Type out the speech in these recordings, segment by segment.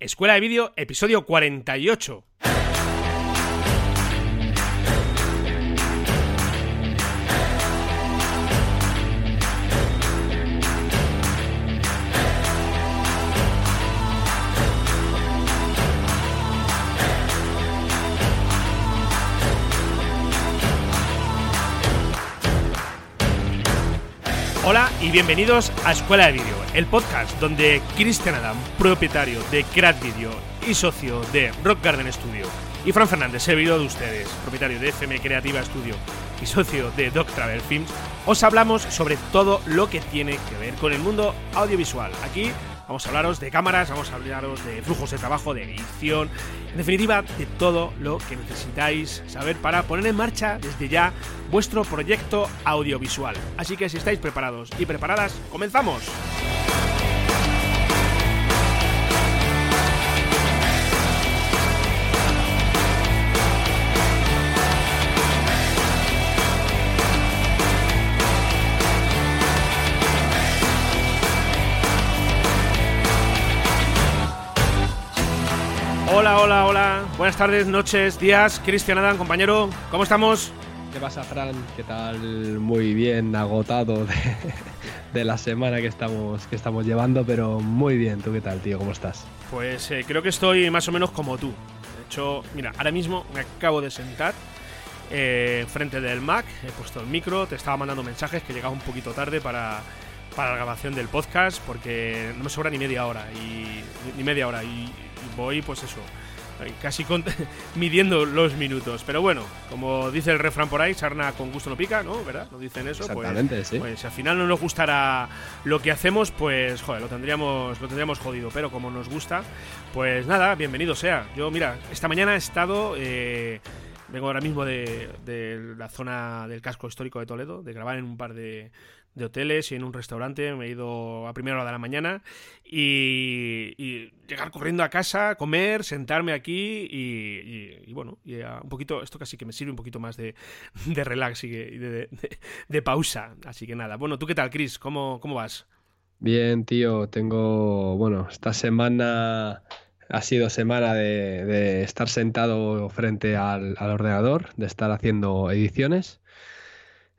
Escuela de Vídeo, episodio 48. Y bienvenidos a Escuela de Vídeo, el podcast donde Cristian Adam, propietario de Crack Video y socio de Rock Garden Studio, y Fran Fernández, servidor de ustedes, propietario de FM Creativa Studio y socio de Doc Travel Films, os hablamos sobre todo lo que tiene que ver con el mundo audiovisual. Aquí Vamos a hablaros de cámaras, vamos a hablaros de flujos de trabajo, de edición, en definitiva, de todo lo que necesitáis saber para poner en marcha desde ya vuestro proyecto audiovisual. Así que si estáis preparados y preparadas, comenzamos. Hola, hola, hola. Buenas tardes, noches, días. Cristian Adam, compañero, ¿cómo estamos? ¿Qué pasa, Fran? ¿Qué tal? Muy bien, agotado de, la semana que estamos, que estamos llevando, pero muy bien. ¿Tú qué tal, tío? ¿Cómo estás? Pues eh, creo que estoy más o menos como tú. De hecho, mira, ahora mismo me acabo de sentar eh, frente del Mac, he puesto el micro, te estaba mandando mensajes que llegaba un poquito tarde para, para la grabación del podcast porque no me sobra ni media hora y ni media hora y voy, pues eso, casi midiendo los minutos. Pero bueno, como dice el refrán por ahí, sarna con gusto no pica, ¿no? ¿Verdad? ¿No dicen eso? Pues, Exactamente, sí. Pues si al final no nos gustara lo que hacemos, pues joder, lo tendríamos, lo tendríamos jodido. Pero como nos gusta, pues nada, bienvenido sea. Yo, mira, esta mañana he estado. Eh, vengo ahora mismo de, de la zona del casco histórico de Toledo, de grabar en un par de, de hoteles y en un restaurante. Me he ido a primera hora de la mañana y, llegar corriendo a casa, comer, sentarme aquí y, bueno, un poquito, esto casi que me sirve un poquito más de, de relax y de, de, pausa. Así que nada, bueno, ¿tú qué tal, Chris? ¿Cómo, cómo vas? Bien, tío, tengo, bueno, esta semana ha sido semana de, estar sentado frente al, al ordenador, de estar haciendo ediciones.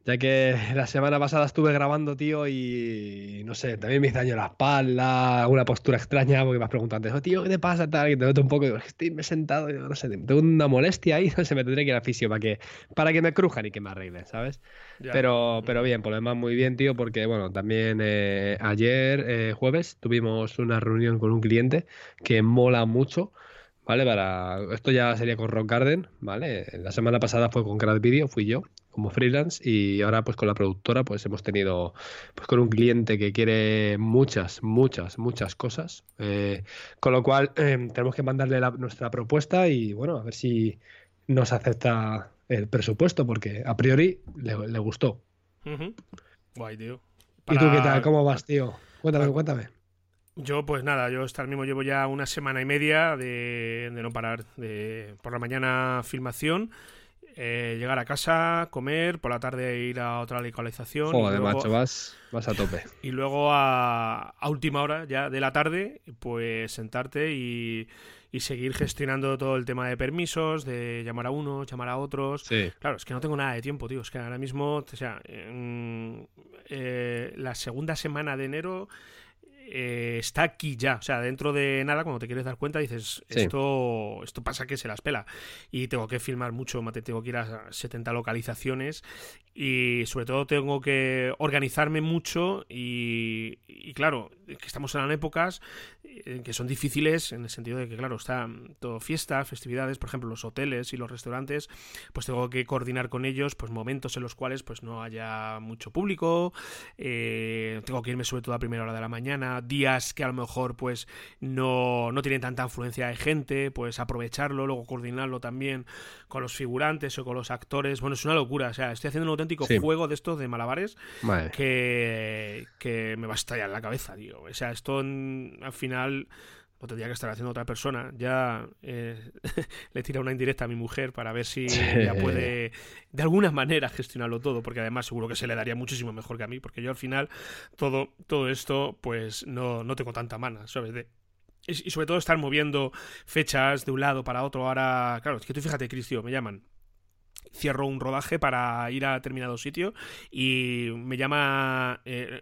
Ya que la semana pasada estuve grabando, tío, y no sé, también me hice daño la espalda, una postura extraña, porque me has preguntado antes, oh, tío, ¿qué te pasa? Tal, y te noto un poco, digo, estoy me sentado, no sé, tengo una molestia ahí, no sé, me tendré que ir a fisio para que, para que me crujan y que me arreglen, ¿sabes? Pero, pero bien, por lo demás muy bien, tío, porque bueno, también eh, ayer, eh, jueves, tuvimos una reunión con un cliente que mola mucho. ¿vale? Para esto ya sería con Rock Garden, ¿vale? La semana pasada fue con Grad Video, fui yo como freelance y ahora pues con la productora pues hemos tenido pues con un cliente que quiere muchas, muchas, muchas cosas, eh, con lo cual em, tenemos que mandarle nuestra propuesta y bueno, a ver si nos acepta el presupuesto porque a priori le, gustó. Guay, tío. ¿Y tú qué tal? ¿Cómo vas, tío? Cuéntame, cuéntame. Yo, pues nada, yo hasta mismo llevo ya una semana y media de, de no parar. De, por la mañana filmación eh, llegar a casa, comer, por la tarde ir a otra localización. Joder, macho, vas, vas a tope. Y luego a, última hora ya de la tarde, pues sentarte y, seguir gestionando todo el tema de permisos, de llamar a uno, llamar a otros. Claro, es que no tengo nada de tiempo, tío. Es que ahora mismo, o sea, en, eh, la segunda semana de enero eh, está aquí ya. O sea, dentro de nada, cuando te quieres dar cuenta, dices, esto, esto pasa que se las pela. Y tengo que filmar mucho, mate, tengo que ir a 70 localizaciones y sobre todo tengo que organizarme mucho y, y claro, que estamos en épocas eh, que son difíciles en el sentido de que, claro, está todo fiesta, festividades, por ejemplo, los hoteles y los restaurantes, pues tengo que coordinar con ellos pues momentos en los cuales pues no haya mucho público, eh, tengo que irme sobre todo a primera hora de la mañana, días que a lo mejor pues no, no tienen tanta influencia de gente, pues aprovecharlo, luego coordinarlo también con los figurantes o con los actores, bueno, es una locura, o sea, estoy haciendo un auténtico juego de estos de malabares que, que me va a estallar la cabeza, tío. O sea, esto al final lo tendría que estar haciendo otra persona. Ya eh, le tira una indirecta a mi mujer para ver si ella puede de alguna manera gestionarlo todo, porque además seguro que se le daría muchísimo mejor que a mí, porque yo al final todo, todo esto pues no, no tengo tanta mana, ¿sabes? De, y sobre todo estar moviendo fechas de un lado para otro. Ahora, claro, es que tú fíjate, Cristian, me llaman cierro un rodaje para ir a determinado sitio y me llama eh,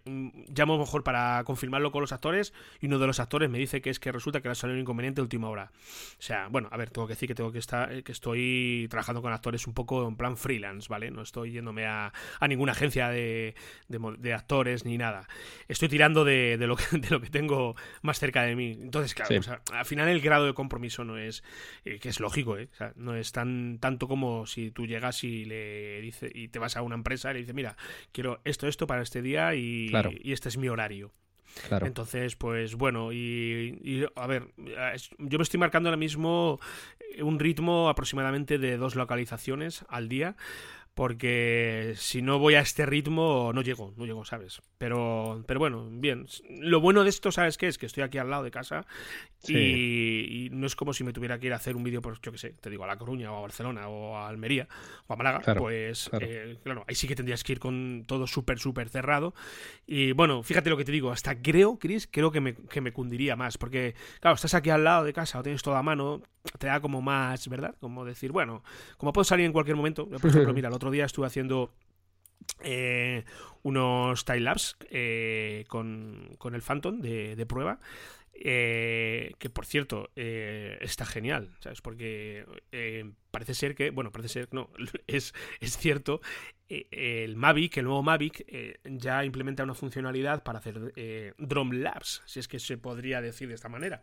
llamo mejor para confirmarlo con los actores y uno de los actores me dice que es que resulta que le ha salido un inconveniente de última hora. O sea bueno a ver tengo que decir que tengo que estar eh, que estoy trabajando con actores un poco en plan freelance vale no estoy yéndome a, a ninguna agencia de, de, actores ni nada. Estoy tirando de, de, lo que, de lo que tengo más cerca de mí. Entonces claro al final el grado de compromiso no es eh, que es lógico o sea, no es tan tanto como si tú llegas y le dice y te vas a una empresa y le dices, mira, quiero esto, esto para este día y, y este es mi horario. Entonces, pues bueno, y, a ver, yo me estoy marcando ahora mismo un ritmo aproximadamente de dos localizaciones al día porque si no voy a este ritmo no llego, no llego, ¿sabes? Pero, pero bueno, bien. Lo bueno de esto, ¿sabes qué? Es que estoy aquí al lado de casa y, no es como si me tuviera que ir a hacer un vídeo, por, yo qué sé, te digo, a La Coruña o a Barcelona o a Almería o a Málaga, pues eh, claro. ahí sí que tendrías que ir con todo súper, súper cerrado. Y bueno, fíjate lo que te digo, hasta creo, Chris, creo que me, que me cundiría más, porque claro, estás aquí al lado de casa o tienes toda a mano, te da como más, ¿verdad? Como decir, bueno, como puedo salir en cualquier momento, por ejemplo, mira, el otro día estuve haciendo eh, unos time lapse eh, con, con, el Phantom de, prueba. Eh, que por cierto está genial, ¿sabes? Porque parece ser que, bueno, parece ser que no, es, es cierto, el Mavic, el nuevo Mavic, ya implementa una funcionalidad para hacer drone labs, si es que se podría decir de esta manera.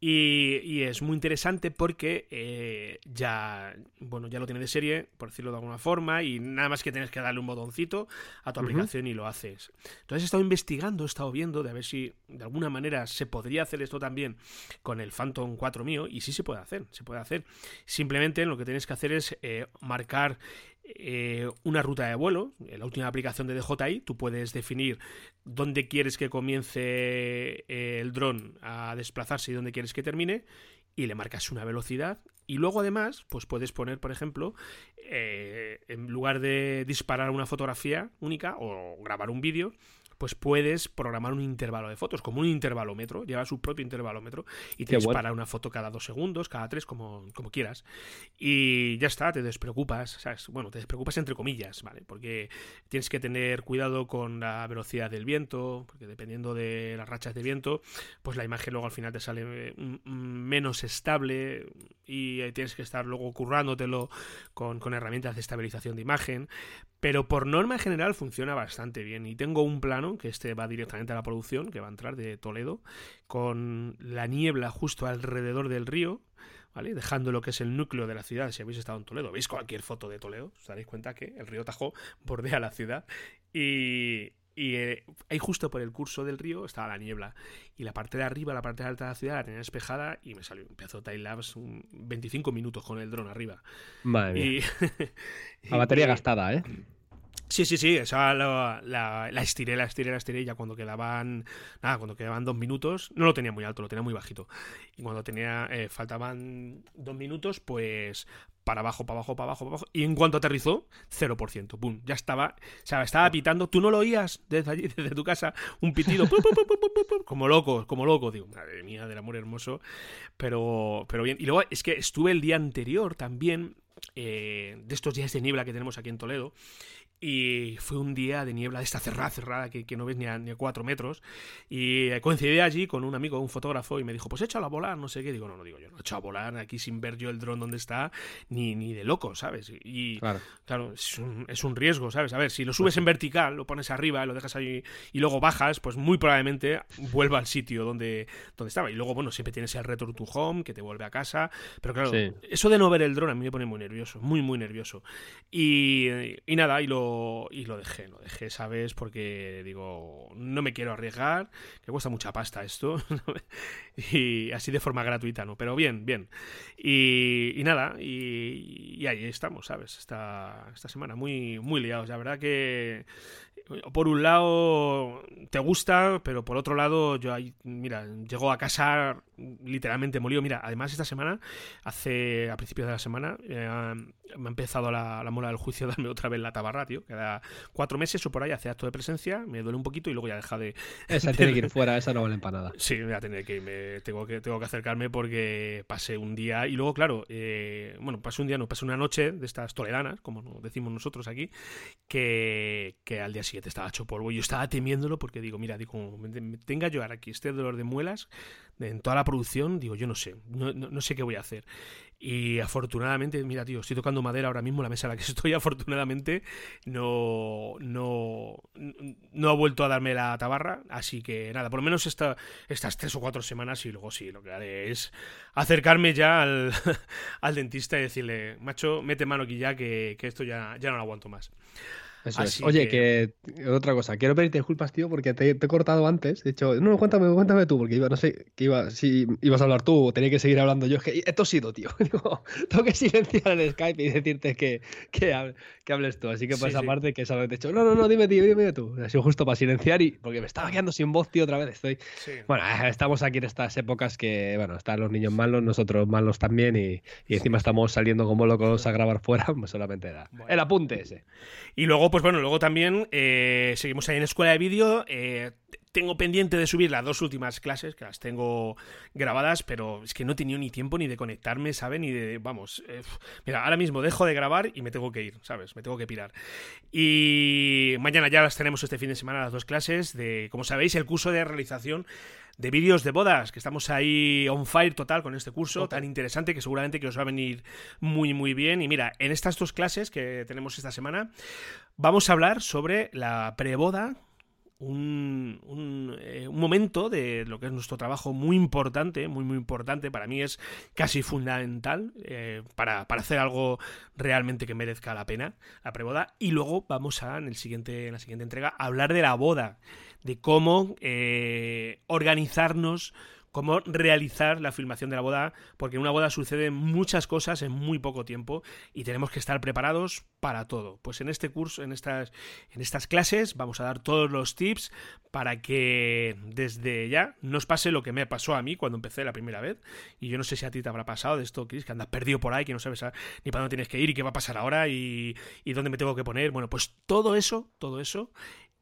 Y, es muy interesante porque eh, ya, bueno, ya lo tiene de serie, por decirlo de alguna forma, y nada más que tienes que darle un botoncito a tu aplicación y lo haces. Entonces he estado investigando, he estado viendo de a ver si de alguna manera se podría hacer esto también con el Phantom 4 mío, y sí se puede hacer, se puede hacer. Simplemente lo que tienes que hacer es eh, marcar eh, una ruta de vuelo. En la última aplicación de DJI tú puedes definir dónde quieres que comience eh, el dron a desplazarse y dónde quieres que termine y le marcas una velocidad y luego además pues puedes poner por ejemplo eh, en lugar de disparar una fotografía única o grabar un vídeo pues puedes programar un intervalo de fotos, como un intervalómetro, lleva su propio intervalómetro y te dispara una foto cada dos segundos, cada tres, como, como quieras. Y ya está, te despreocupas, ¿sabes? Bueno, te despreocupas entre comillas, ¿vale? Porque tienes que tener cuidado con la velocidad del viento, porque dependiendo de las rachas de viento, pues la imagen luego al final te sale mm, menos estable y tienes que estar luego currándotelo con, con herramientas de estabilización de imagen. Pero por norma general funciona bastante bien. Y tengo un plano, que este va directamente a la producción, que va a entrar de Toledo, con la niebla justo alrededor del río, ¿vale? Dejando lo que es el núcleo de la ciudad. Si habéis estado en Toledo, veis cualquier foto de Toledo, os daréis cuenta que el río Tajo bordea la ciudad. Y, y eh, ahí justo por el curso del río estaba la niebla. Y la parte de arriba, la parte de alta de la ciudad, la tenía despejada y me salió un pedazo de time un 25 minutos con el dron arriba. Madre y, la batería gastada, ¿eh? Sí, sí, sí, esa la, la, la, estiré, la estiré, la estiré y ya cuando quedaban, nada, cuando quedaban dos minutos, no lo tenía muy alto, lo tenía muy bajito. Y cuando tenía, eh, faltaban dos minutos, pues para abajo, para abajo, para abajo, para abajo. Y en cuanto aterrizó, 0%. ¡Pum! Ya estaba, o sea, estaba pitando. Tú no lo oías desde allí, desde tu casa, un pitido. como loco, como loco. Digo, madre mía, del amor hermoso. Pero, pero bien. Y luego es que estuve el día anterior también, eh, de estos días de niebla que tenemos aquí en Toledo. Y fue un día de niebla de esta cerrada, cerrada, que, que no ves ni a, ni a, cuatro metros. Y coincidí allí con un amigo, un fotógrafo, y me dijo, pues échalo a volar, no sé qué. Digo, no, no digo yo, no he hecho a volar aquí sin ver yo el dron donde está, ni, ni de loco, ¿sabes? Y claro, claro es, un, es, un, riesgo, ¿sabes? A ver, si lo subes en vertical, lo pones arriba, lo dejas ahí y luego bajas, pues muy probablemente vuelva al sitio donde, donde estaba. Y luego, bueno, siempre tienes el return to home, que te vuelve a casa. Pero claro, sí. eso de no ver el dron a mí me pone muy nervioso, muy, muy nervioso. Y, y nada, y lo y lo dejé, lo dejé, ¿sabes? Porque digo, no me quiero arriesgar, que cuesta mucha pasta esto, y así de forma gratuita, ¿no? Pero bien, bien. Y, nada, y, y, ahí estamos, ¿sabes? Esta, esta semana muy, muy liados. La verdad que por un lado te gusta, pero por otro lado, yo ahí, mira, llegó a casa literalmente molido. Mira, además esta semana, hace a principios de la semana, eh, me ha empezado la, la mola del juicio a darme otra vez la tabarra, tío. Cada cuatro meses o por ahí hace acto de presencia, me duele un poquito y luego ya deja de. Esa tiene que ir fuera, esa no vale para nada. Sí, voy a tener que irme, tengo que, tengo que acercarme porque pasé un día y luego, claro, eh, bueno, pasé un día, no, pasé una noche de estas toledanas, como decimos nosotros aquí, que, que al día siguiente estaba hecho polvo. Yo estaba temiéndolo porque digo, mira, digo, tenga yo ahora aquí este dolor de muelas en toda la producción, digo, yo no sé, no, no, sé qué voy a hacer. Y afortunadamente, mira, tío, estoy tocando madera ahora mismo, la mesa en la que estoy, afortunadamente, no, no, no ha vuelto a darme la tabarra. Así que nada, por lo menos esta, estas tres o cuatro semanas y luego sí, lo que haré es acercarme ya al, al dentista y decirle, macho, mete mano aquí ya, que, que esto ya, ya no lo aguanto más. Oye, que... otra cosa, quiero pedirte disculpas, tío, porque te, he cortado antes. De hecho, no, cuéntame, cuéntame tú, porque iba, no sé, que iba, si ibas a hablar tú o tenía que seguir hablando yo. Es que he tosido, tío. tengo que silenciar el Skype y decirte que, que, hables tú. Así que por esa parte que sabes, de hecho, no, no, no, dime, tío, dime tú. Ha sido justo para silenciar y porque me estaba quedando sin voz, tío, otra vez. Estoy. Bueno, eh, estamos aquí en estas épocas que, bueno, están los niños malos, nosotros malos también, y, y encima estamos saliendo como locos a grabar fuera, pues solamente era el apunte ese. Y luego, pues bueno, luego también eh, seguimos ahí en Escuela de Vídeo. Eh, tengo pendiente de subir las dos últimas clases, que las tengo grabadas, pero es que no he tenido ni tiempo ni de conectarme, ¿sabes? Ni de, vamos, eh, mira, ahora mismo dejo de grabar y me tengo que ir, ¿sabes? Me tengo que pirar. Y mañana ya las tenemos este fin de semana las dos clases de, como sabéis, el curso de realización de vídeos de bodas, que estamos ahí on fire total con este curso tan interesante que seguramente que os va a venir muy muy bien. Y mira, en estas dos clases que tenemos esta semana vamos a hablar sobre la preboda, un, eh, un, momento de lo que es nuestro trabajo muy importante, muy muy importante, para mí es casi fundamental eh, para, para, hacer algo realmente que merezca la pena, la preboda, y luego vamos a, en, el siguiente, en la siguiente entrega, hablar de la boda, de cómo eh, organizarnos cómo realizar la filmación de la boda, porque en una boda suceden muchas cosas en muy poco tiempo y tenemos que estar preparados para todo. Pues en este curso, en estas, en estas clases, vamos a dar todos los tips para que desde ya nos pase lo que me pasó a mí cuando empecé la primera vez. Y yo no sé si a ti te habrá pasado de esto, Chris, que andas perdido por ahí, que no sabes ni para dónde tienes que ir y qué va a pasar ahora y dónde me tengo que poner. Bueno, pues todo eso, todo eso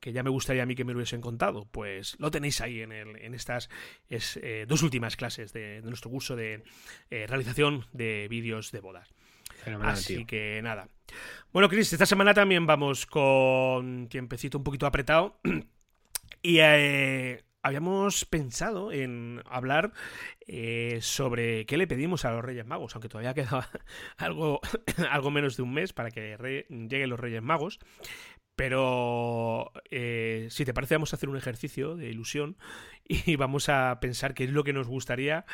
que ya me gustaría a mí que me lo hubiesen contado, pues lo tenéis ahí en, el, en estas eh, dos últimas clases de, nuestro curso de eh, realización de vídeos de bodas. Así que nada. Bueno, Chris, esta semana también vamos con tiempecito un poquito apretado. y eh, habíamos pensado en hablar sobre qué le pedimos a los Reyes Magos, aunque todavía queda algo, algo menos de un mes para que lleguen los Reyes Magos. Pero eh, si te parece, vamos a hacer un ejercicio de ilusión y vamos a pensar qué es lo que nos gustaría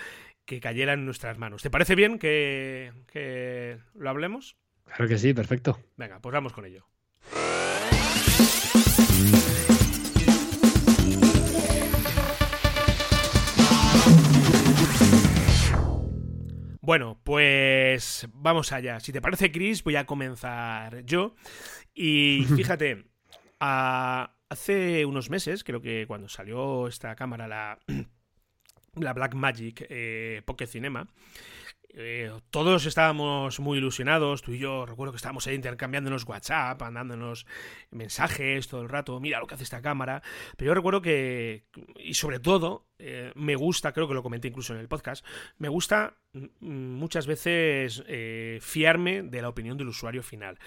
que cayera en nuestras manos. ¿Te parece bien que, que lo hablemos? Claro que sí, perfecto. Venga, pues vamos con ello. Bueno, pues vamos allá. Si te parece, Chris, voy a comenzar yo. Y fíjate, hace unos meses, creo que cuando salió esta cámara, la, la Black Magic eh, Pocket Cinema, eh, todos estábamos muy ilusionados, tú y yo, recuerdo que estábamos ahí intercambiándonos WhatsApp, mandándonos mensajes todo el rato, mira lo que hace esta cámara, pero yo recuerdo que, y sobre todo, eh, me gusta, creo que lo comenté incluso en el podcast, me gusta mm, muchas veces fiarme de la opinión del usuario final.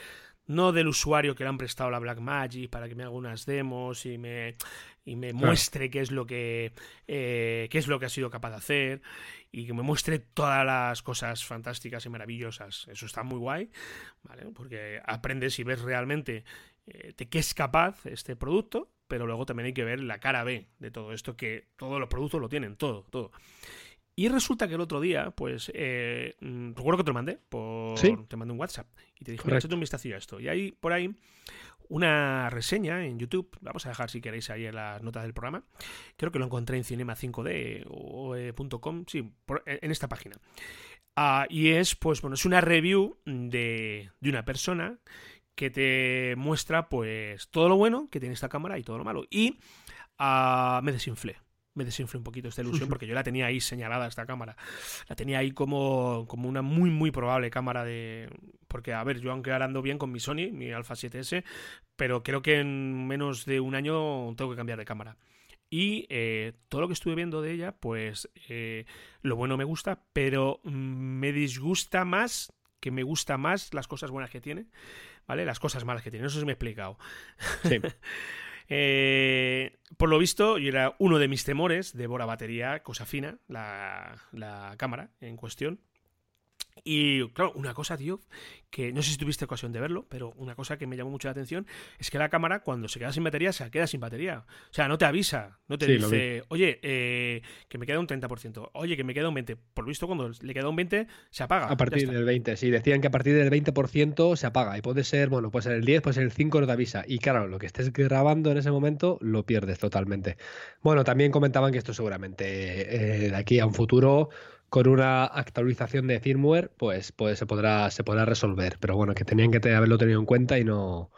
No del usuario que le han prestado la Blackmagic para que me haga unas demos y me, y me muestre qué es lo que eh, qué es lo que ha sido capaz de hacer y que me muestre todas las cosas fantásticas y maravillosas. Eso está muy guay, ¿vale? Porque aprendes y ves realmente eh, de qué es capaz este producto, pero luego también hay que ver la cara B de todo esto, que todos los productos lo tienen, todo, todo. Y resulta que el otro día, pues, eh, mm, recuerdo que te lo mandé, por, te mandé un WhatsApp y te dije, mira, un vistazo a esto. Y hay por ahí una reseña en YouTube, vamos a dejar si queréis ahí en las notas del programa, creo que lo encontré en cinema5d.com, sí, en esta página. Ah, y es, pues, bueno, es una review de, de una persona que te muestra pues todo lo bueno que tiene esta cámara y todo lo malo. Y uh, me desinflé. Me desinflé un poquito esta ilusión porque yo la tenía ahí señalada esta cámara. La tenía ahí como, como una muy, muy probable cámara de... Porque, a ver, yo aunque ahora ando bien con mi Sony, mi Alpha 7S, pero creo que en menos de un año tengo que cambiar de cámara. Y eh, todo lo que estuve viendo de ella, pues eh, lo bueno me gusta, pero me disgusta más, que me gusta más las cosas buenas que tiene, ¿vale? Las cosas malas que tiene, no sé si me he explicado. Sí. Eh, por lo visto, y era uno de mis temores, devora batería, cosa fina, la, la cámara en cuestión. Y claro, una cosa, tío, que no sé si tuviste ocasión de verlo, pero una cosa que me llamó mucho la atención es que la cámara cuando se queda sin batería, se queda sin batería. O sea, no te avisa, no te dice, oye, eh, que me queda un 30%, oye, que me queda un 20%. Por lo visto, cuando le queda un 20%, se apaga. A partir del 20%, sí, decían que a partir del 20% se apaga y puede ser, bueno, puede ser el 10, puede ser el 5, no te avisa. Y claro, lo que estés grabando en ese momento lo pierdes totalmente. Bueno, también comentaban que esto seguramente eh, de aquí a un futuro con una actualización de firmware, pues, pues se podrá se podrá resolver. Pero bueno, que tenían que haberlo tenido en cuenta y no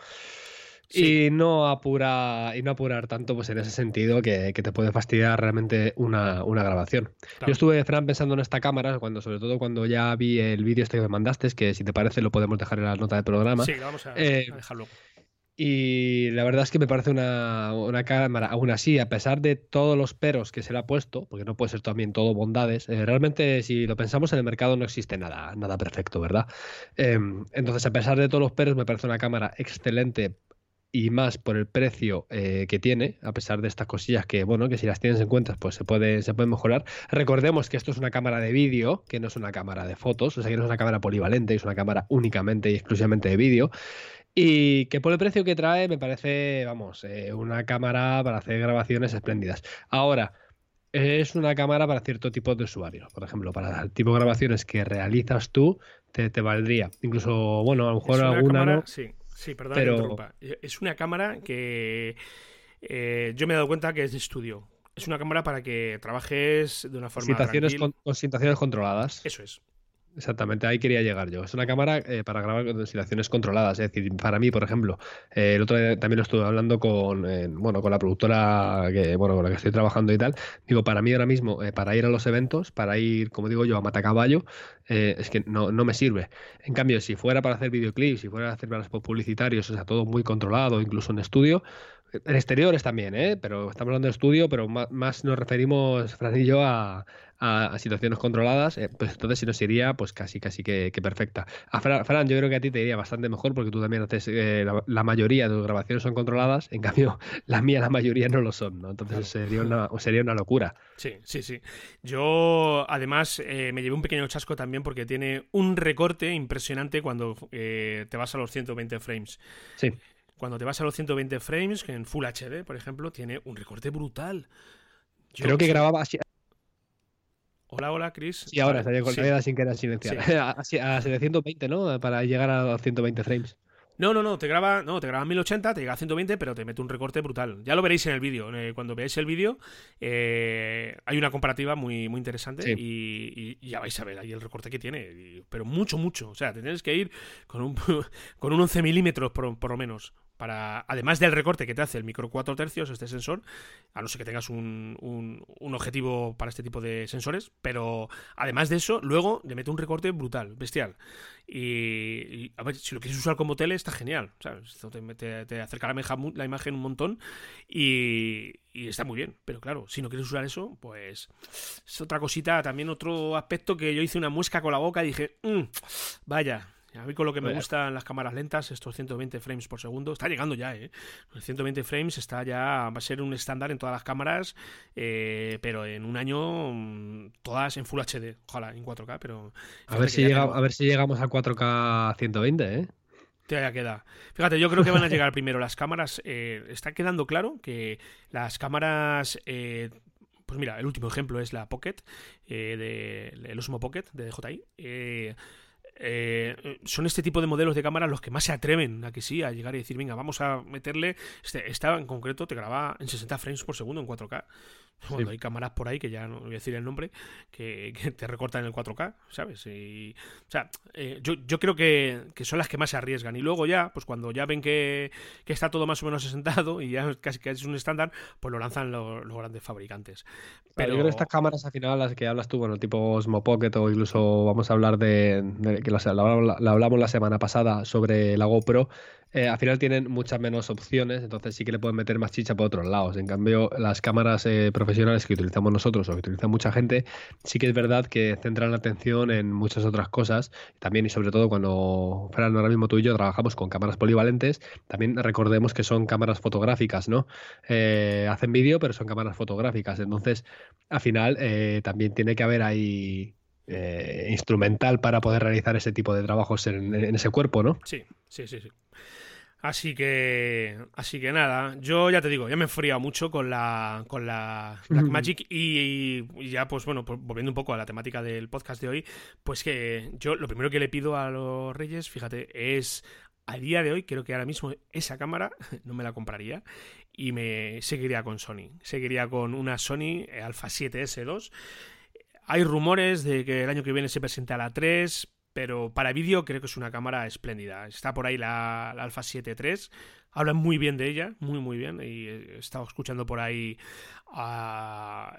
y no apura y no apurar tanto, pues en ese sentido que, te puede fastidiar realmente una, grabación. Yo estuve, Fran, pensando en esta cámara, cuando, sobre todo cuando ya vi el vídeo este que me mandaste, que si te parece lo podemos dejar en la nota del programa. Sí, vamos a, eh, a dejarlo. Y la verdad es que me parece una, cámara, aún así, a pesar de todos los peros que se le ha puesto, porque no puede ser también todo bondades, eh, realmente si lo pensamos en el mercado no existe nada, nada perfecto, ¿verdad? Em, entonces, a pesar de todos los peros, me parece una cámara excelente y más por el precio eh, que tiene, a pesar de estas cosillas que, bueno, que si las tienes en cuenta, pues se puede, se puede mejorar. Recordemos que esto es una cámara de vídeo, que no es una cámara de fotos, o sea que no es una cámara polivalente, es una cámara únicamente y exclusivamente de vídeo. Y que por el precio que trae me parece, vamos, eh, una cámara para hacer grabaciones espléndidas. Ahora, es una cámara para cierto tipo de usuarios. Por ejemplo, para el tipo de grabaciones que realizas tú, te, valdría. Incluso, bueno, a lo mejor alguna no. Sí, sí, perdón, pero... Es una cámara que eh, yo me he dado cuenta que es de estudio. Es una cámara para que trabajes de una forma. Situaciones con, con situaciones controladas. Eso es. Exactamente, ahí quería llegar yo. Es una cámara eh, para grabar situaciones controladas. Es decir, para mí, por ejemplo, eh, el otro día también lo estuve hablando con, eh, bueno, con la productora que, bueno, con la que estoy trabajando y tal. Digo, para mí ahora mismo, para ir a los eventos, para ir, como digo yo, a matacaballo, es que no, no me sirve. En cambio, si fuera para hacer videoclips, si fuera para hacer para publicitarios, o sea, todo muy controlado, incluso en estudio, en exteriores también, ¿eh? pero estamos hablando de estudio, pero más, nos referimos, Fran y yo, a, situaciones controladas, eh, pues entonces sí nos iría pues casi casi que, perfecta. A Fran, yo creo que a ti te iría bastante mejor porque tú también haces, eh, la, mayoría de tus grabaciones son controladas, en cambio la mía la mayoría no lo son, ¿no? Entonces sería, una, sería una locura. Sí, sí, sí. Yo además eh, me llevé un pequeño chasco también porque tiene un recorte impresionante cuando te vas a los 120 frames. Sí. Cuando te vas a los 120 frames, que en Full HD, por ejemplo, tiene un recorte brutal. Creo que grababa así. Hola, hola, Chris. Sí, ahora estaría con sí. sin querer silenciar. a, 720, ¿no? Para llegar a los 120 frames. No, no, no, te graba, no, te graba 1080, te llega a 120, pero te mete un recorte brutal. Ya lo veréis en el vídeo. Eh, cuando veáis el vídeo, eh, hay una comparativa muy, muy interesante y, ya vais a ver ahí el recorte que tiene. pero mucho, mucho. O sea, te tienes que ir con un, con un 11 milímetros por, por lo menos para, además del recorte que te hace el micro 4 tercios, este sensor, a no ser que tengas un, un, objetivo para este tipo de sensores, pero además de eso, luego le mete un recorte brutal, bestial. Y, a ver, si lo quieres usar como tele, está genial. Te, te, acerca la, imagen un montón y, y, está muy bien. Pero claro, si no quieres usar eso, pues es otra cosita, también otro aspecto que yo hice una muesca con la boca y dije, mm, vaya, a mí con lo que me gustan las cámaras lentas, estos 120 frames por segundo, está llegando ya, ¿eh? Los 120 frames está ya, va a ser un estándar en todas las cámaras, eh, pero en un año mm, todas en Full HD, ojalá en 4K, pero... A ver, si llega, a ver si llegamos a 4K 120, ¿eh? ya queda. Fíjate, yo creo que van a llegar primero las cámaras. Eh, está quedando claro que las cámaras eh, pues mira, el último ejemplo es la Pocket, eh, de, el Osmo Pocket de DJI. Eh, eh, son este tipo de modelos de cámara los que más se atreven a que sí, a llegar y decir, venga, vamos a meterle. Este, esta en concreto te graba en 60 frames por segundo en 4K. Cuando hay cámaras por ahí, que ya no voy a decir el nombre, que, te recortan el 4K, ¿sabes? Y, o sea, eh, yo, yo, creo que, son las que más se arriesgan. Y luego ya, pues cuando ya ven que, está todo más o menos asentado y ya casi que es un estándar, pues lo lanzan los, grandes fabricantes. Pero yo creo que estas cámaras al final, las que hablas tú, bueno, tipo Osmo Pocket o incluso vamos a hablar de, que la, hablamos la semana pasada sobre la GoPro, eh, al final tienen muchas menos opciones, entonces sí que le pueden meter más chicha por otros lados. En cambio, las cámaras eh, profesionales que utilizamos nosotros o que utiliza mucha gente, sí que es verdad que centran la atención en muchas otras cosas. También y sobre todo cuando, Fran, ahora mismo tú y yo trabajamos con cámaras polivalentes, también recordemos que son cámaras fotográficas, ¿no? Eh, hacen vídeo, pero son cámaras fotográficas. Entonces, al final, también tiene que haber ahí instrumental para poder realizar ese tipo de trabajos en, en, ese cuerpo, ¿no? Sí, sí, sí, sí. Así que, así que nada, yo ya te digo, ya me he enfriado mucho con la, con la Blackmagic y, y, ya pues bueno, pues, volviendo un poco a la temática del podcast de hoy, pues que yo lo primero que le pido a los Reyes, fíjate, es a día de hoy creo que ahora mismo esa cámara no me la compraría y me seguiría con Sony, seguiría con una Sony Alpha 7S2. Hay rumores de que el año que viene se presente a la 3, pero para vídeo creo que es una cámara espléndida. Está por ahí la, Alpha 7 III, hablan muy bien de ella, muy muy bien, y he estado escuchando por ahí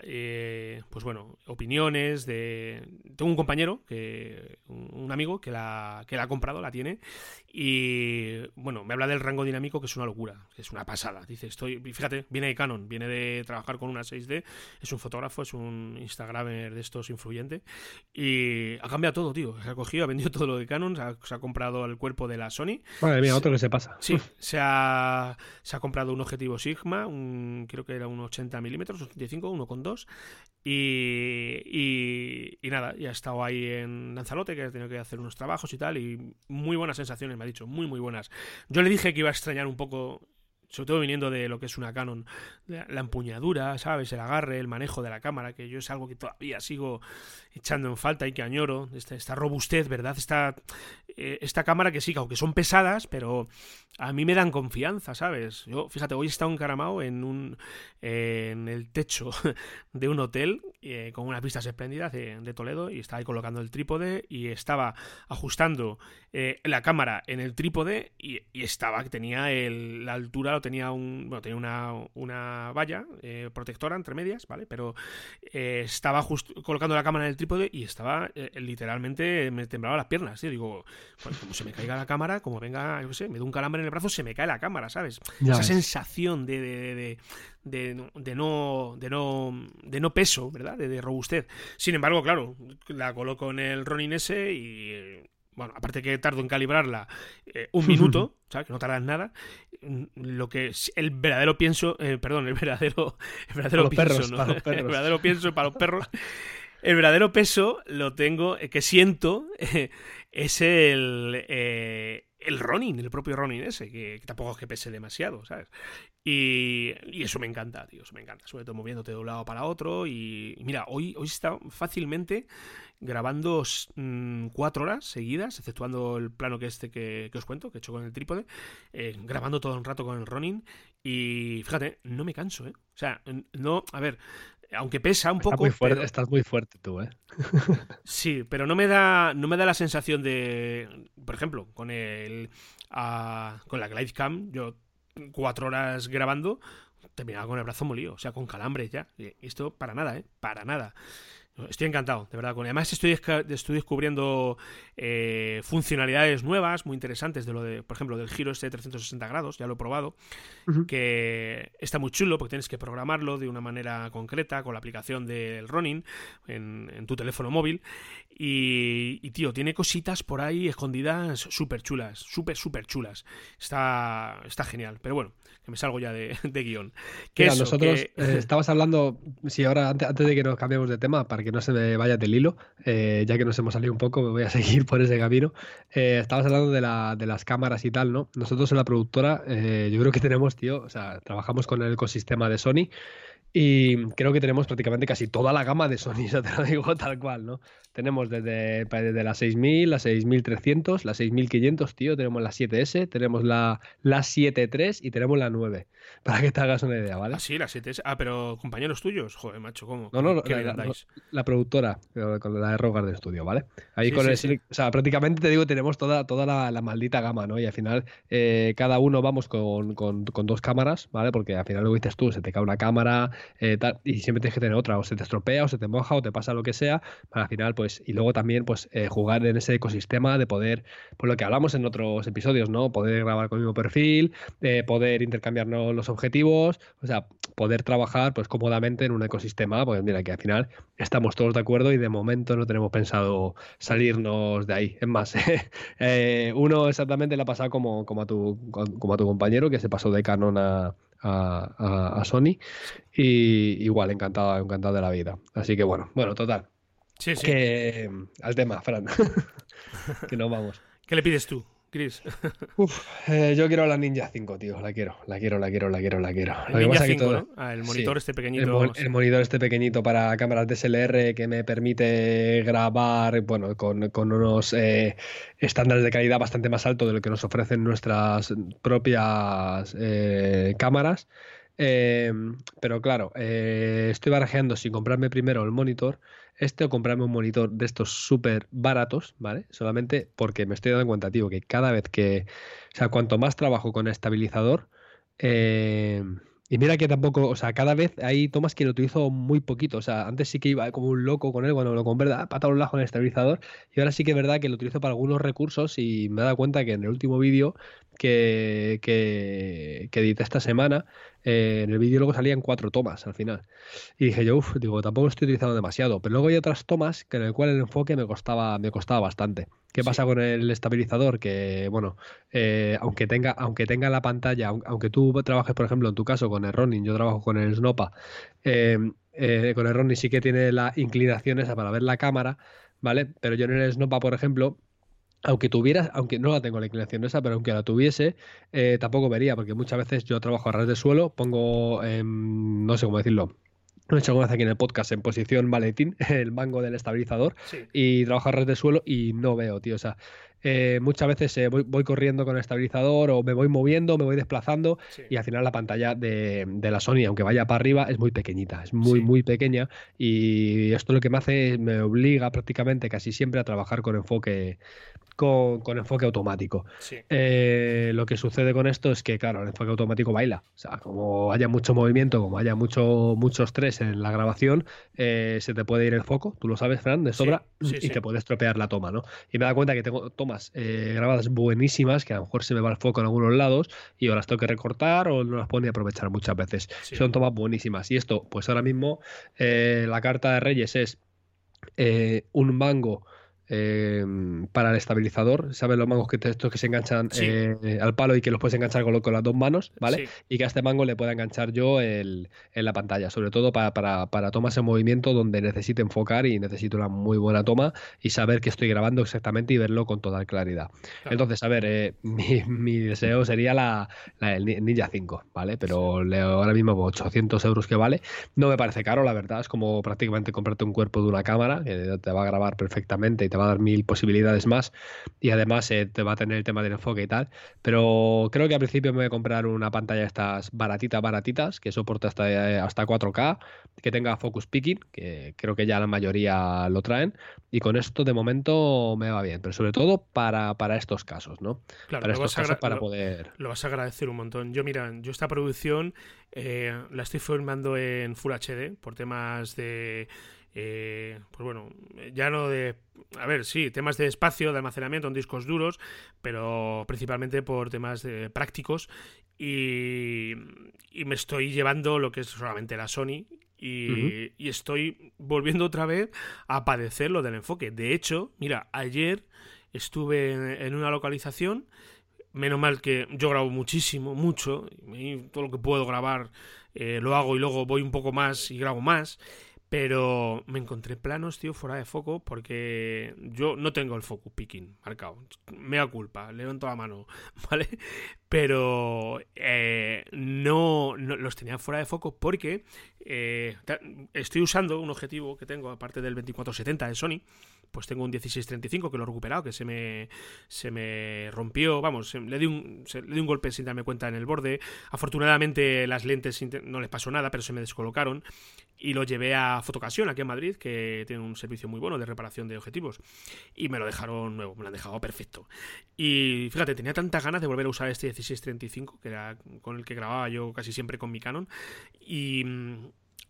eh, pues bueno, opiniones de... Tengo un compañero, que un amigo, que la, que la ha comprado, la tiene, y bueno, me habla del rango dinámico, que es una locura, que es una pasada. Dice, estoy, fíjate, viene de Canon, viene de trabajar con una 6D, es un fotógrafo, es un Instagramer de estos influyente, y ha cambiado todo, tío. Se ha cogido, ha vendido todo lo de Canon, se ha, comprado el cuerpo de la Sony. Madre mía, otro que se pasa. Sí, se ha, se ha comprado un objetivo Sigma, un, creo que era un 80 mm milímetros, 85, 1,2. Y, y, y nada, ya ha estado ahí en Lanzalote, que ha tenido que hacer unos trabajos y tal, y muy buenas sensaciones, me ha dicho, muy, muy buenas. Yo le dije que iba a extrañar un poco sobre todo viniendo de lo que es una Canon, la empuñadura, ¿sabes? El agarre, el manejo de la cámara, que yo es algo que todavía sigo echando en falta y que añoro, esta, robustez, ¿verdad? Esta, eh, esta cámara que sí, aunque son pesadas, pero a mí me dan confianza, ¿sabes? Yo, fíjate, hoy he estado encaramado en, un, en el techo de un hotel eh, con unas vistas espléndidas de, Toledo y estaba ahí colocando el trípode y estaba ajustando eh, la cámara en el trípode y, estaba que tenía la altura, tenía un, bueno, tenía una, una valla protectora entre medias, ¿vale? Pero estaba colocando la cámara en el trípode y estaba literalmente, me temblaba las piernas, ¿sí? Digo, como se me caiga la cámara, como venga, yo sé, me da un calambre en el brazo, se me cae la cámara, ¿sabes? Esa sensación de, de, de, de, no, de, no, de no peso, ¿verdad? De, robustez. Sin embargo, claro, la coloco en el Ronin S y bueno, aparte que tardo en calibrarla eh, un minuto, ¿sabes? Que no tardas nada. Lo que el verdadero pienso, eh, perdón, el verdadero, el verdadero pienso, ¿no? El verdadero pienso para los perros. El verdadero peso lo tengo, eh, que siento, es el, eh, el Ronin, el propio Ronin ese, que, tampoco es que pese demasiado, ¿sabes? Y, eso me encanta, tío, eso me encanta, sobre todo moviéndote de un lado para otro. Y, mira, hoy, hoy está fácilmente grabando mm, cuatro horas seguidas, exceptuando el plano que este que, os cuento, que he hecho con el trípode, eh, grabando todo un rato con el Ronin. Y fíjate, no me canso, ¿eh? O sea, no, a ver, aunque pesa un poco. Estás muy fuerte tú, ¿eh? sí, pero no me da, no me da la sensación de, por ejemplo, con el, uh, con la Glidecam, yo cuatro horas grabando terminaba con el brazo molido, o sea, con calambres ya. Y esto para nada, ¿eh? Para nada. Estoy encantado, de verdad. Además, estoy, estoy descubriendo eh, funcionalidades nuevas, muy interesantes, de lo de, por ejemplo, del giro este de 360 grados, ya lo he probado, que está muy chulo porque tienes que programarlo de una manera concreta con la aplicación del Ronin en, tu teléfono móvil. Y, y, tío, tiene cositas por ahí escondidas súper chulas, súper, súper chulas. Está, está genial. Pero bueno, que me salgo ya de, guion. Mira, nosotros eh, estabas hablando, si ahora antes, de que nos cambiemos de tema, para que no se me vaya del hilo, eh, ya que nos hemos salido un poco, me voy a seguir por ese camino. Eh, estabas hablando de, la, de, las cámaras y tal, ¿no? Nosotros en la productora, yo creo que tenemos, tío, o sea, trabajamos con el ecosistema de Sony Y creo que tenemos prácticamente casi toda la gama de Sony, eso te lo digo tal cual, ¿no? Tenemos desde, desde la 6000, la 6300, la 6500, tío, tenemos la 7S, tenemos la, la 73 y tenemos la 9, para que te hagas una idea, ¿vale? Ah, sí, la 7S. Ah, pero compañeros tuyos, joder, macho, ¿cómo? No, no, la, la, productora, con la de Rogar de estudio, ¿vale? Ahí con el, o sea, prácticamente te digo, tenemos toda, toda la, maldita gama, ¿no? Y al final, eh, cada uno vamos con, con, con, dos cámaras, ¿vale? Porque al final lo dices tú, se te cae una cámara eh, tal, y siempre tienes que tener otra, o se te estropea, o se te moja, o te pasa lo que sea, para al final, pues, y luego también, pues, eh, jugar en ese ecosistema de poder, pues lo que hablamos en otros episodios, ¿no? Poder grabar con el mismo perfil, poder intercambiarnos los objetivos, o sea, poder trabajar, pues, cómodamente en un ecosistema, pues mira, que al final estamos todos de acuerdo y de momento no tenemos pensado salirnos de ahí. Es más, eh, uno exactamente le ha pasado como, como, a tu, como tu compañero que se pasó de Canon a, a, Sony y igual encantado, encantado de la vida. Así que bueno, bueno, total. Sí, sí. Que, al tema, Fran. que nos vamos. ¿Qué le pides tú? Chris. Uf, eh, yo quiero la Ninja 5, tío. La quiero, la quiero, la quiero, la quiero, la quiero. El Ninja 5, ¿no? Ah, el monitor este pequeñito. El, monitor este pequeñito para cámaras DSLR que me permite grabar, bueno, con, unos eh, estándares de calidad bastante más altos de lo que nos ofrecen nuestras propias eh, cámaras. pero claro, estoy barajeando si comprarme primero el monitor este o comprarme un monitor de estos súper baratos, ¿vale? Solamente porque me estoy dando cuenta, tío, que cada vez que, o sea, cuanto más trabajo con estabilizador, eh, y mira que tampoco, o sea, cada vez hay tomas que lo utilizo muy poquito. O sea, antes sí que iba como un loco con él cuando lo compré, ah, pata un lajo en el estabilizador. Y ahora sí que es verdad que lo utilizo para algunos recursos y me he dado cuenta que en el último vídeo que, que, que edité esta semana, eh, en el vídeo luego salían cuatro tomas al final. Y dije yo, uff, digo, tampoco estoy utilizando demasiado. Pero luego hay otras tomas que en el cual el enfoque me costaba, me costaba bastante. ¿Qué pasa con el estabilizador? Que, bueno, eh, aunque, tenga, aunque tenga la pantalla, aunque tú trabajes, por ejemplo, en tu caso con el Ronin, yo trabajo con el Snopa, em, eh, con el Ronin sí que tiene la inclinación esa para ver la cámara, ¿vale? Pero yo en el Snopa, por ejemplo, aunque tuviera, aunque no la tengo la inclinación esa, pero aunque la tuviese, eh, tampoco vería, porque muchas veces yo trabajo a ras de suelo, pongo, no sé cómo decirlo, lo he hecho alguna vez aquí en el podcast en posición maletín, el mango del estabilizador, y trabajo a ras de suelo y no veo, tío. O sea, eh, muchas veces eh, voy, corriendo con el estabilizador o me voy moviendo, me voy desplazando y al final la pantalla de, la Sony, aunque vaya para arriba, es muy pequeñita, es muy, muy pequeña y esto lo que me hace, me obliga prácticamente casi siempre a trabajar con enfoque con, enfoque automático. Eh, lo que sucede con esto es que, claro, el enfoque automático baila. O sea, como haya mucho movimiento, como haya mucho, mucho estrés en la grabación, se te puede ir el foco, tú lo sabes, Fran, de sobra, y te puede estropear la toma, ¿no? Y me da cuenta que tengo eh, grabadas buenísimas, que a lo mejor se me va el foco en algunos lados y o las tengo que recortar o no las puedo ni aprovechar muchas veces. Son tomas buenísimas. Y esto, pues ahora mismo, eh, la carta de Reyes es eh, un mango Em, para el estabilizador, ¿sabes? Los mangos que estos que se enganchan eh, al palo y que los puedes enganchar con, las dos manos, ¿vale? Y que a este mango le pueda enganchar yo en la pantalla, sobre todo para, para, tomas en movimiento donde necesite enfocar y necesito una muy buena toma y saber que estoy grabando exactamente y verlo con toda claridad. Entonces, a ver, eh, mi, deseo sería la, el Ninja 5, ¿vale? Pero ahora mismo 800 euros que vale. No me parece caro, la verdad, es como prácticamente comprarte un cuerpo de una cámara que te va a grabar perfectamente y te va a dar mil posibilidades más y además eh, te va a tener el tema del enfoque y tal. Pero creo que al principio me voy a comprar una pantalla estas baratitas, baratitas, que soporte hasta, eh, hasta 4K, que tenga focus picking, que creo que ya la mayoría lo traen. Y con esto de momento me va bien, pero sobre todo para, para estos casos, ¿no? para estos casos para poder... Lo vas a agradecer un montón. Yo, mira, yo esta producción eh, la estoy filmando en Full HD por temas de eh, pues bueno, ya no de... A ver, sí, temas de espacio, de almacenamiento en discos duros, pero principalmente por temas de, prácticos y, y, me estoy llevando lo que es solamente la Sony y, y, estoy volviendo otra vez a padecer lo del enfoque. De hecho, mira, ayer estuve en, una localización, menos mal que yo grabo muchísimo, mucho, y todo lo que puedo grabar eh, lo hago y luego voy un poco más y grabo más Pero me encontré planos, tío, fuera de foco, porque yo no tengo el focus picking marcado. Me da culpa, levanto la mano, ¿vale? Pero eh, no, los tenía fuera de foco porque eh, estoy usando un objetivo que tengo, aparte del 2470 de Sony, pues tengo un 1635 que lo he recuperado, que se me, se me rompió, vamos, le di, un, le di un golpe sin darme cuenta en el borde. Afortunadamente las lentes no les pasó nada, pero se me descolocaron y lo llevé a Fotocasión aquí en Madrid, que tiene un servicio muy bueno de reparación de objetivos. Y me lo dejaron nuevo, me lo han dejado perfecto. Y fíjate, tenía tantas ganas de volver a usar este 1635, que era con el que grababa yo casi siempre con mi Canon. Y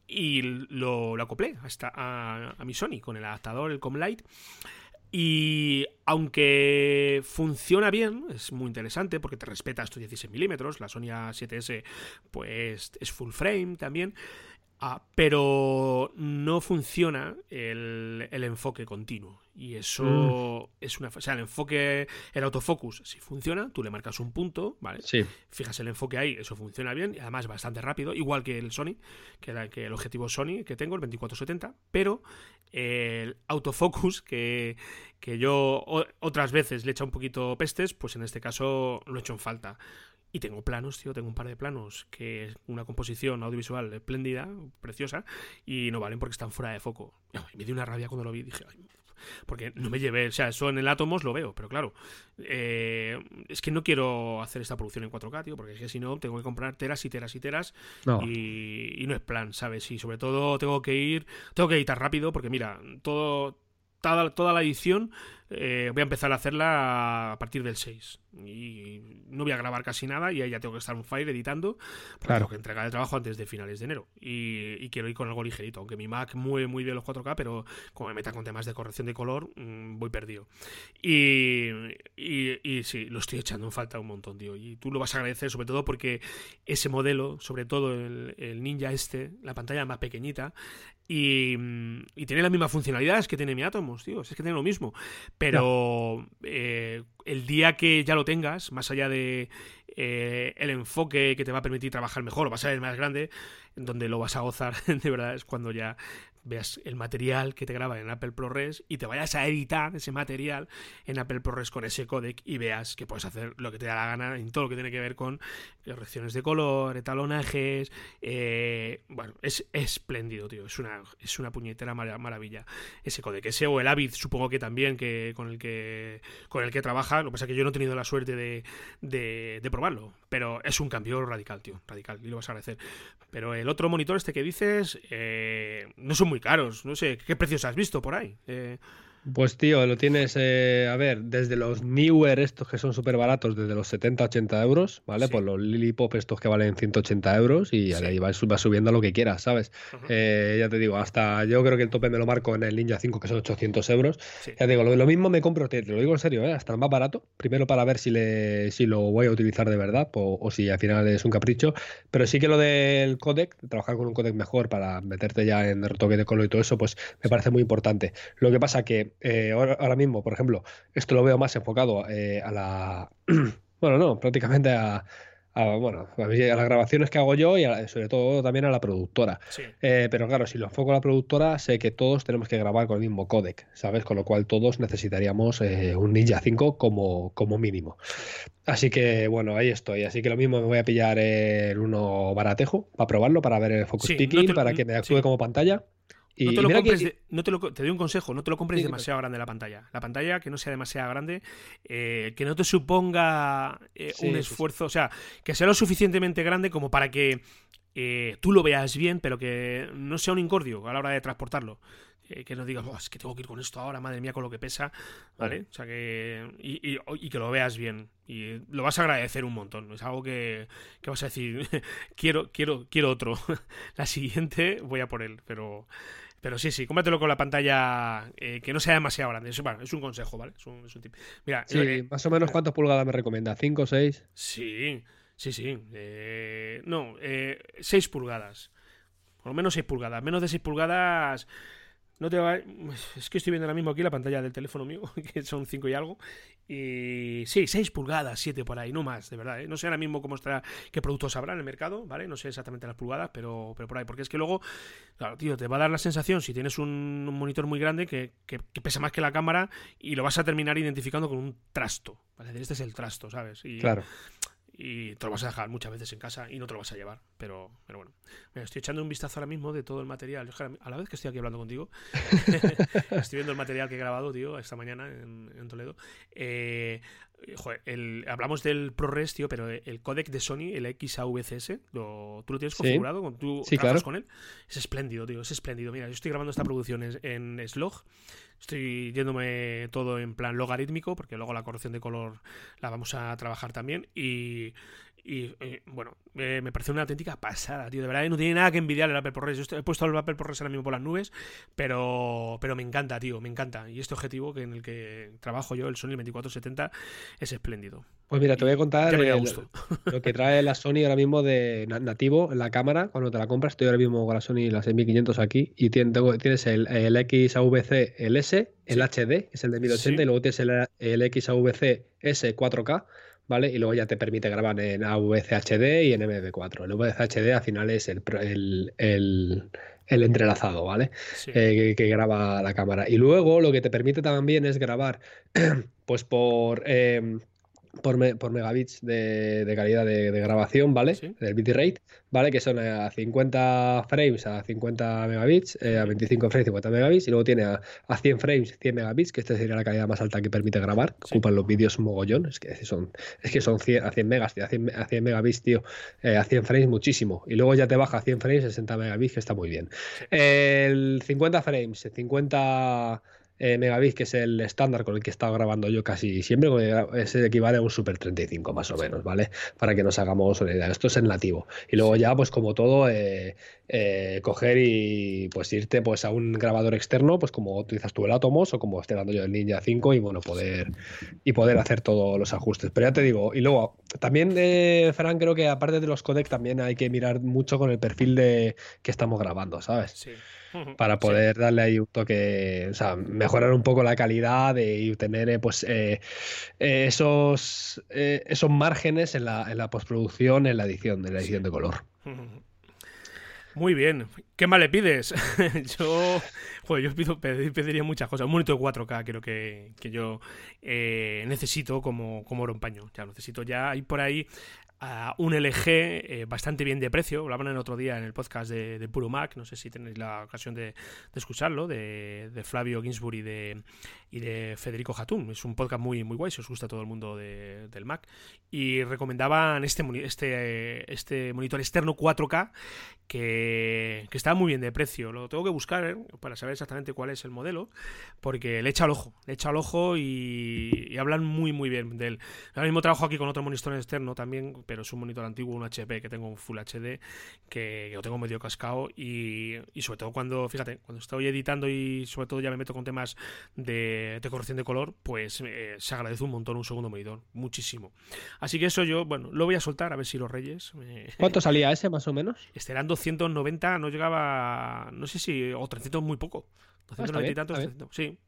y lo, acoplé a, mi Sony con el adaptador, el Comlight. Y aunque funciona bien, es muy interesante porque te respeta estos 16 milímetros, la Sony A7S pues es full frame también, Ah, pero no funciona el, enfoque continuo. Y eso mm. es una. O sea, el enfoque, el autofocus, si funciona, tú le marcas un punto, ¿vale? Sí. Fijas el enfoque ahí, eso funciona bien y además bastante rápido, igual que el Sony, que, que el objetivo Sony que tengo, el 2470, pero el autofocus, que, que yo otras veces le he echado un poquito pestes, pues en este caso lo he hecho en falta. Y tengo planos, tío, tengo un par de planos que es una composición audiovisual espléndida, preciosa, y no valen porque están fuera de foco. Y me dio una rabia cuando lo vi, dije, porque no me llevé, o sea, eso en el Atomos lo veo, pero claro, eh, es que no quiero hacer esta producción en 4K, tío, porque es que si no, tengo que comprar teras y teras y teras, Y, y no es plan, ¿sabes? Y sobre todo tengo que ir, tengo que editar rápido, porque mira, todo toda, toda la edición eh, voy a empezar a hacerla a partir del 6. Y no voy a grabar casi nada y ahí ya tengo que estar un file editando. Porque tengo que entregar el trabajo antes de finales de enero. Y, quiero ir con algo ligerito. Aunque mi Mac mueve muy bien los 4K, pero como me meta con temas de corrección de color, mm, voy perdido. Y, y, sí, lo estoy echando en falta un montón, tío. Y tú lo vas a agradecer, sobre todo porque ese modelo, sobre todo el, el Ninja este, la pantalla más pequeñita, y, y, tiene las mismas funcionalidades que tiene mi Atomos, tío. Es que tiene lo mismo. Pero eh, el día que ya lo tengas, más allá de eh, el enfoque que te va a permitir trabajar mejor, vas a ver más grande, donde lo vas a gozar, de verdad, es cuando ya veas el material que te graba en Apple ProRes y te vayas a editar ese material en Apple ProRes con ese codec y veas que puedes hacer lo que te da la gana en todo lo que tiene que ver con correcciones de color, etalonajes. Eh, bueno, es espléndido, tío. Es una, es una puñetera maravilla ese codec. Ese o el Avid, supongo que también, que con el que con el que trabaja. Lo que pasa es que yo no he tenido la suerte de, de, probarlo. Pero es un cambio radical, tío. Radical. Y lo vas a agradecer. Pero el otro monitor, este que dices, eh, no son muy caros. No sé, ¿qué precios has visto por ahí? Eh, pues tío, lo tienes, eh, a ver, desde los newer estos que son súper baratos, desde los 70, 80 euros, ¿vale? Pues los Lily Pop estos que valen 180 euros y ahí vas, subiendo lo que quieras, ¿sabes? Eh, ya te digo, hasta yo creo que el tope me lo marco en el Ninja 5 que son 800 euros. Ya te digo, lo, mismo me compro, te, lo digo en serio, ¿eh? hasta el más barato, primero para ver si, le, si lo voy a utilizar de verdad o, si al final es un capricho, pero sí que lo del codec, trabajar con un codec mejor para meterte ya en retoque de color y todo eso, pues me parece muy importante. Lo que pasa que eh, ahora, mismo, por ejemplo, esto lo veo más enfocado eh, a la. bueno, no, prácticamente a, bueno, a, las grabaciones que hago yo y sobre todo también a la productora. Eh, pero claro, si lo enfoco a la productora, sé que todos tenemos que grabar con el mismo codec, ¿sabes? Con lo cual todos necesitaríamos un Ninja 5 como, como mínimo. Así que bueno, ahí estoy. Así que lo mismo me voy a pillar el uno baratejo para probarlo, para ver el focus picking, para que me actúe como pantalla no te lo compres, no te, lo, te, doy un consejo, no te lo compres demasiado grande la pantalla. La pantalla que no sea demasiado grande, eh, que no te suponga eh, un esfuerzo, o sea, que sea lo suficientemente grande como para que eh, tú lo veas bien, pero que no sea un incordio a la hora de transportarlo. que no digas, es que tengo que ir con esto ahora, madre mía, con lo que pesa, ¿vale? O sea, que. Y, y, que lo veas bien. Y lo vas a agradecer un montón. Es algo que, que vas a decir, quiero, quiero, quiero otro. la siguiente voy a por él, pero. Pero sí, sí, cómpratelo con la pantalla eh, que no sea demasiado grande. Es, es un consejo, ¿vale? Es un, tip. Mira, sí, eh, más o menos cuántas pulgadas me recomienda, ¿5 o 6? Sí, sí, sí. Eh, no, 6 pulgadas. Por lo menos 6 pulgadas. Menos de 6 pulgadas No te va... Es que estoy viendo ahora mismo aquí la pantalla del teléfono mío, que son 5 y algo. Y sí, 6 pulgadas, 7 por ahí, no más, de verdad. ¿eh? No sé ahora mismo cómo estará, qué productos habrá en el mercado, ¿vale? No sé exactamente las pulgadas, pero, pero por ahí. Porque es que luego, tío, te va a dar la sensación, si tienes un, monitor muy grande, que, que, pesa más que la cámara y lo vas a terminar identificando con un trasto. ¿vale? Este es el trasto, ¿sabes? Y, claro y te lo vas a dejar muchas veces en casa y no te lo vas a llevar. Pero, pero bueno, estoy echando un vistazo ahora mismo de todo el material. A la vez que estoy aquí hablando contigo, estoy viendo el material que he grabado, tío, esta mañana en, Toledo. Eh, joder, hablamos del ProRes, tío, pero el codec de Sony, el XAVCS, lo, ¿tú lo tienes configurado? ¿Tú trabajas con él? Es espléndido, tío, es espléndido. Mira, yo estoy grabando esta producción en, en Slog Estoy yéndome todo en plan logarítmico, porque luego la corrección de color la vamos a trabajar también. Y, y eh, bueno, me parece una auténtica pasada, tío. De verdad, no tiene nada que envidiar el Apple ProRes. Yo he puesto el Apple ProRes ahora mismo por las nubes, pero, pero me encanta, tío, me encanta. Y este objetivo que en el que trabajo yo, el Sony 2470, es espléndido. Pues mira, te voy a contar lo que trae la Sony ahora mismo de nativo en la cámara cuando te la compras. Estoy ahora mismo con la Sony la 6500 aquí y tienes el, el XAVC, el S, el HD, que es el de 1080, y luego tienes el, el XAVC S 4K ¿vale? Y luego ya te permite grabar en AVCHD y en MV4. El VCHD al final es el, el, entrelazado, ¿vale? Eh, que, graba la cámara. Y luego lo que te permite también es grabar, pues por... Em, por, por megabits de, calidad de, grabación, ¿vale? Del bitrate, ¿vale? Que son a 50 frames a 50 megabits, eh, a 25 frames 50 megabits, y luego tiene a, 100 frames 100 megabits, que esta sería la calidad más alta que permite grabar, que ocupan los vídeos mogollón, es que son, es que son 100, a 100 megas, a 100, a 100 megabits, tío, eh, a 100 frames muchísimo, y luego ya te baja a 100 frames 60 megabits, que está muy bien. El 50 frames, 50 eh, megabits, que es el estándar con el que he estado grabando yo casi siempre, es el equivale a un Super 35 más o menos, ¿vale? Para que nos hagamos una idea. Esto es en nativo. Y luego ya, pues como todo, eh, eh, coger y pues irte pues a un grabador externo, pues como utilizas tú el Atomos o como estoy dando yo el Ninja 5 y bueno, poder y poder hacer todos los ajustes. Pero ya te digo, y luego también, de Fran, creo que aparte de los codecs también hay que mirar mucho con el perfil de que estamos grabando, ¿sabes? Sí para poder darle ahí un toque, o sea, mejorar un poco la calidad y tener eh, pues eh, eh, esos, esos márgenes en la, en la, postproducción, en la edición, en la edición de color. Muy bien. ¿Qué más le pides? yo, joder, yo pido, pediría muchas cosas. Un monitor de 4K creo que, que yo necesito como, como oro en paño. Ya necesito ya. Hay por ahí a un LG eh, bastante bien de precio. Hablaban el otro día en el podcast de, Puro Mac, no sé si tenéis la ocasión de, escucharlo, de, Flavio Ginsburg y de, y de Federico Hatun. Es un podcast muy, muy guay, si os gusta todo el mundo del Mac. Y recomendaban este, este, este monitor externo 4K que, que está muy bien de precio. Lo tengo que buscar ¿eh? para saber exactamente cuál es el modelo, porque le echa al ojo, le echa al ojo y, hablan muy, muy bien de él. Ahora mismo trabajo aquí con otro monitor externo también, pero es un monitor antiguo, un HP, que tengo un Full HD, que, lo tengo medio cascado y, y, sobre todo cuando, fíjate, cuando estoy editando y sobre todo ya me meto con temas de, corrección de color, pues eh, se agradece un montón un segundo monitor, muchísimo. Así que eso yo, bueno, lo voy a soltar a ver si los reyes... ¿Cuánto salía ese más o menos? Estarán 290 no llegaba, no sé si, o 300 muy poco. 290 ah, y tantos, sí.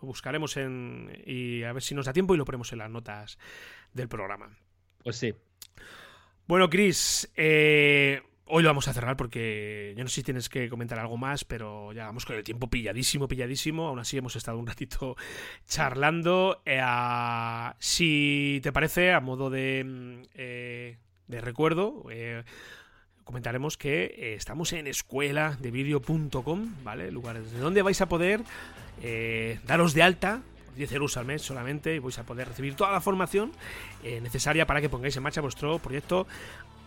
Lo buscaremos en, y a ver si nos da tiempo y lo ponemos en las notas del programa. Pues sí. Bueno, Chris, eh, hoy lo vamos a cerrar porque yo no sé si tienes que comentar algo más, pero ya vamos con el tiempo pilladísimo, pilladísimo. Aún así hemos estado un ratito charlando. Eh, si te parece, a modo de, mm, eh, de recuerdo, comentaremos que eh, estamos en escuela de vídeo.com, ¿vale? Lugares de donde vais a poder eh, daros de alta 10 euros al mes solamente y vais a poder recibir toda la formación eh, necesaria para que pongáis en marcha vuestro proyecto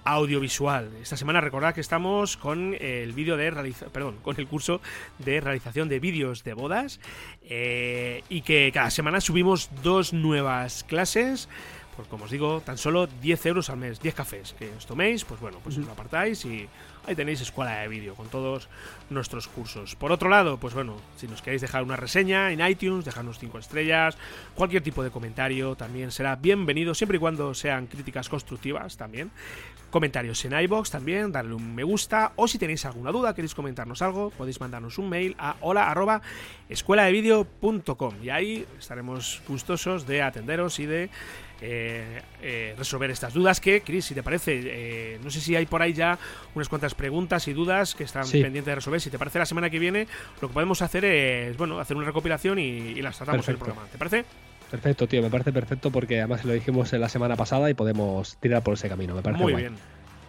audiovisual. Esta semana recordad que estamos con el vídeo de perdón, con el curso de realización de vídeos de bodas y que cada semana subimos dos nuevas clases pues como os digo, tan solo 10 euros al mes, 10 cafés que os toméis, pues bueno, pues lo apartáis y ahí tenéis escuela de vídeo con todos nuestros cursos. Por otro lado, pues bueno, si nos queréis dejar una reseña en iTunes, dejarnos 5 estrellas, cualquier tipo de comentario también será bienvenido, siempre y cuando sean críticas constructivas también. Comentarios en iBox también, darle un me gusta o si tenéis alguna duda, queréis comentarnos algo, podéis mandarnos un mail a hola arroba y ahí estaremos gustosos de atenderos y de eh, eh, resolver estas dudas que, Chris, si te parece, eh, no sé si hay por ahí ya unas cuantas preguntas y dudas que están pendientes de resolver. Si te parece, la semana que viene lo que podemos hacer es, bueno, hacer una recopilación y, las tratamos en el programa. ¿Te parece? Perfecto, tío, me parece perfecto porque además lo dijimos en la semana pasada y podemos tirar por ese camino, me parece Muy bien.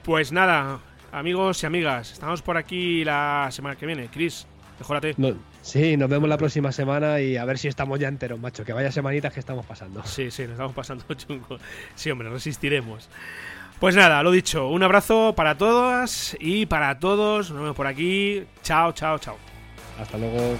Pues nada, amigos y amigas, estamos por aquí la semana que viene. Chris, Mejórate. sí, nos vemos la próxima semana y a ver si estamos ya enteros, macho. Que vaya semanitas que estamos pasando. Sí, sí, nos estamos pasando chungo. Sí, hombre, resistiremos. Pues nada, lo dicho, un abrazo para todas y para todos. Nos vemos por aquí. Chao, chao, chao. Hasta luego.